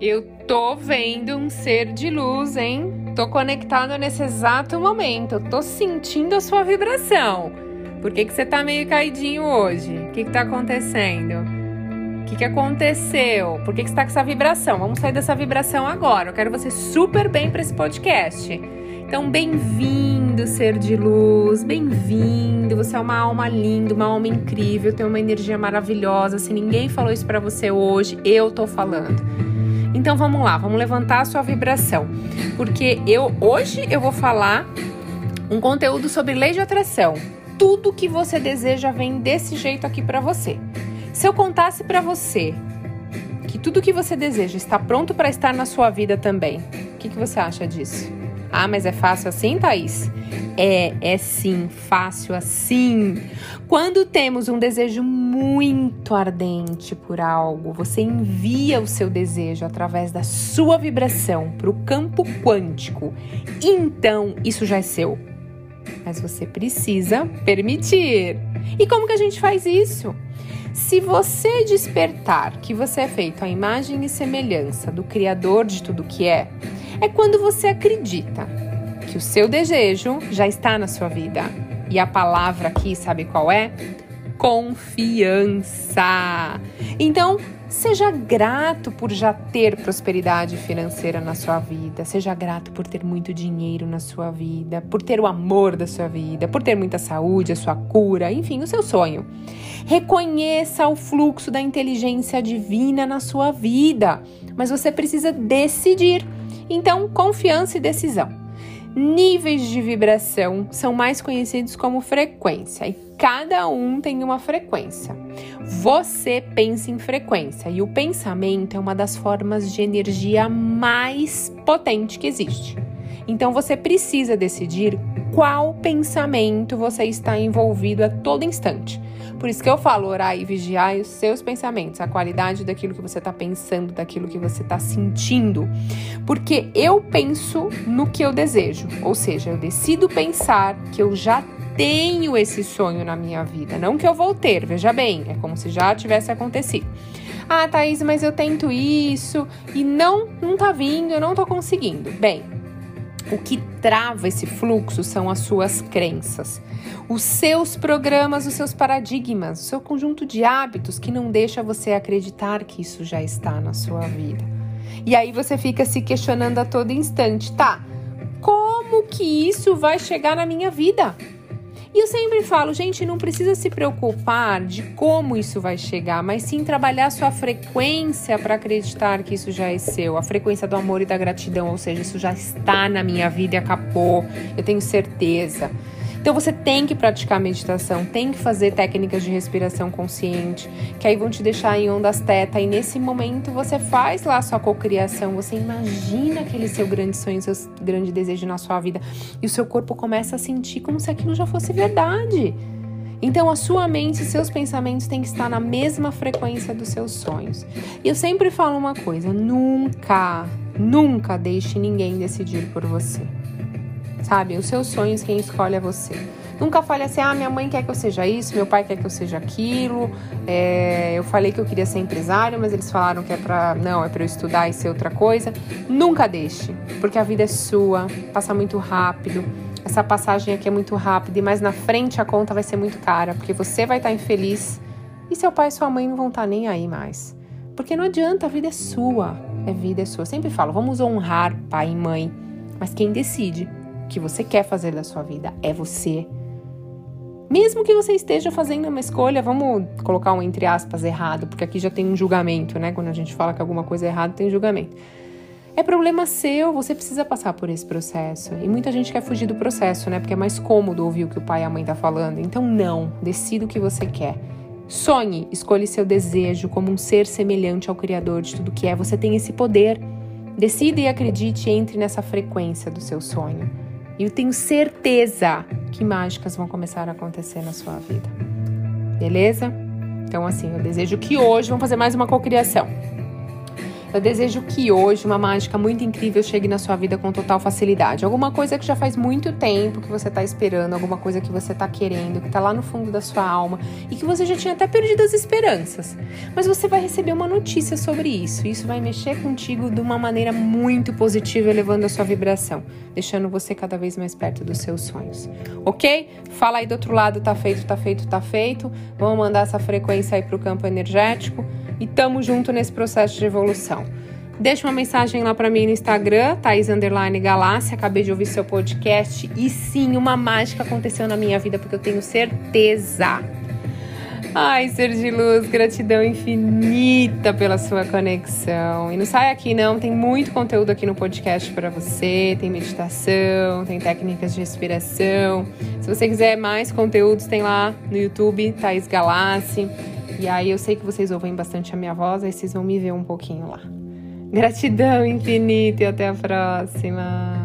Eu tô vendo um ser de luz, hein? Tô conectado nesse exato momento. Tô sentindo a sua vibração. Por que, que você tá meio caidinho hoje? O que, que tá acontecendo? O que, que aconteceu? Por que, que você tá com essa vibração? Vamos sair dessa vibração agora. Eu quero você super bem para esse podcast. Então, bem-vindo, ser de luz, bem-vindo. Você é uma alma linda, uma alma incrível, tem uma energia maravilhosa. Se ninguém falou isso para você hoje, eu tô falando. Então vamos lá, vamos levantar a sua vibração. Porque eu hoje eu vou falar um conteúdo sobre lei de atração. Tudo que você deseja vem desse jeito aqui para você. Se eu contasse para você que tudo que você deseja está pronto para estar na sua vida também, o que, que você acha disso? Ah, mas é fácil assim, Thaís? É, é sim, fácil assim. Quando temos um desejo muito ardente por algo, você envia o seu desejo através da sua vibração para o campo quântico. Então, isso já é seu. Mas você precisa permitir. E como que a gente faz isso? Se você despertar que você é feito à imagem e semelhança do Criador de tudo que é, é quando você acredita que o seu desejo já está na sua vida. E a palavra aqui, sabe qual é? Confiança. Então, seja grato por já ter prosperidade financeira na sua vida. Seja grato por ter muito dinheiro na sua vida, por ter o amor da sua vida, por ter muita saúde, a sua cura, enfim, o seu sonho. Reconheça o fluxo da inteligência divina na sua vida, mas você precisa decidir então, confiança e decisão. Níveis de vibração são mais conhecidos como frequência e cada um tem uma frequência. Você pensa em frequência e o pensamento é uma das formas de energia mais potente que existe. Então você precisa decidir qual pensamento você está envolvido a todo instante. Por isso que eu falo, orar e vigiar os seus pensamentos, a qualidade daquilo que você está pensando, daquilo que você está sentindo. Porque eu penso no que eu desejo, ou seja, eu decido pensar que eu já tenho esse sonho na minha vida, não que eu vou ter, veja bem, é como se já tivesse acontecido. Ah, Thaís, mas eu tento isso e não, não tá vindo, eu não tô conseguindo. Bem, o que trava esse fluxo são as suas crenças, os seus programas, os seus paradigmas, o seu conjunto de hábitos que não deixa você acreditar que isso já está na sua vida. E aí você fica se questionando a todo instante, tá? Como que isso vai chegar na minha vida? E eu sempre falo, gente, não precisa se preocupar de como isso vai chegar, mas sim trabalhar sua frequência para acreditar que isso já é seu, a frequência do amor e da gratidão, ou seja, isso já está na minha vida e acabou, eu tenho certeza. Então você tem que praticar meditação, tem que fazer técnicas de respiração consciente, que aí vão te deixar em ondas teta. E nesse momento você faz lá a sua cocriação, você imagina aquele seu grande sonho, seu grande desejo na sua vida, e o seu corpo começa a sentir como se aquilo já fosse verdade. Então a sua mente e seus pensamentos têm que estar na mesma frequência dos seus sonhos. E eu sempre falo uma coisa: nunca, nunca deixe ninguém decidir por você sabe? Os seus sonhos, quem escolhe é você. Nunca fale assim, ah, minha mãe quer que eu seja isso, meu pai quer que eu seja aquilo. É, eu falei que eu queria ser empresário, mas eles falaram que é pra. Não, é pra eu estudar e ser outra coisa. Nunca deixe, porque a vida é sua, passa muito rápido. Essa passagem aqui é muito rápida e mais na frente a conta vai ser muito cara, porque você vai estar infeliz e seu pai e sua mãe não vão estar nem aí mais. Porque não adianta, a vida é sua. É vida é sua. Eu sempre falo, vamos honrar pai e mãe, mas quem decide que você quer fazer da sua vida é você. Mesmo que você esteja fazendo uma escolha, vamos colocar um entre aspas errado, porque aqui já tem um julgamento, né? Quando a gente fala que alguma coisa é errada, tem julgamento. É problema seu, você precisa passar por esse processo. E muita gente quer fugir do processo, né? Porque é mais cômodo ouvir o que o pai e a mãe tá falando. Então não, decida o que você quer. Sonhe, escolha seu desejo como um ser semelhante ao Criador de tudo que é. Você tem esse poder. Decida e acredite, entre nessa frequência do seu sonho. E eu tenho certeza que mágicas vão começar a acontecer na sua vida. Beleza? Então, assim, eu desejo que hoje vamos fazer mais uma cocriação. Eu desejo que hoje uma mágica muito incrível chegue na sua vida com total facilidade. Alguma coisa que já faz muito tempo que você está esperando, alguma coisa que você está querendo, que está lá no fundo da sua alma e que você já tinha até perdido as esperanças. Mas você vai receber uma notícia sobre isso. E isso vai mexer contigo de uma maneira muito positiva, elevando a sua vibração, deixando você cada vez mais perto dos seus sonhos. Ok? Fala aí do outro lado, tá feito, tá feito, tá feito. Vamos mandar essa frequência aí para o campo energético e tamo junto nesse processo de evolução. Deixa uma mensagem lá para mim no Instagram, Thaís Underline Galácia. Acabei de ouvir seu podcast e sim, uma mágica aconteceu na minha vida porque eu tenho certeza. Ai, ser de luz, gratidão infinita pela sua conexão. E não sai aqui não, tem muito conteúdo aqui no podcast para você, tem meditação, tem técnicas de respiração. Se você quiser mais conteúdos, tem lá no YouTube, Thaís Galassi. E aí eu sei que vocês ouvem bastante a minha voz, aí vocês vão me ver um pouquinho lá. Gratidão infinita e até a próxima!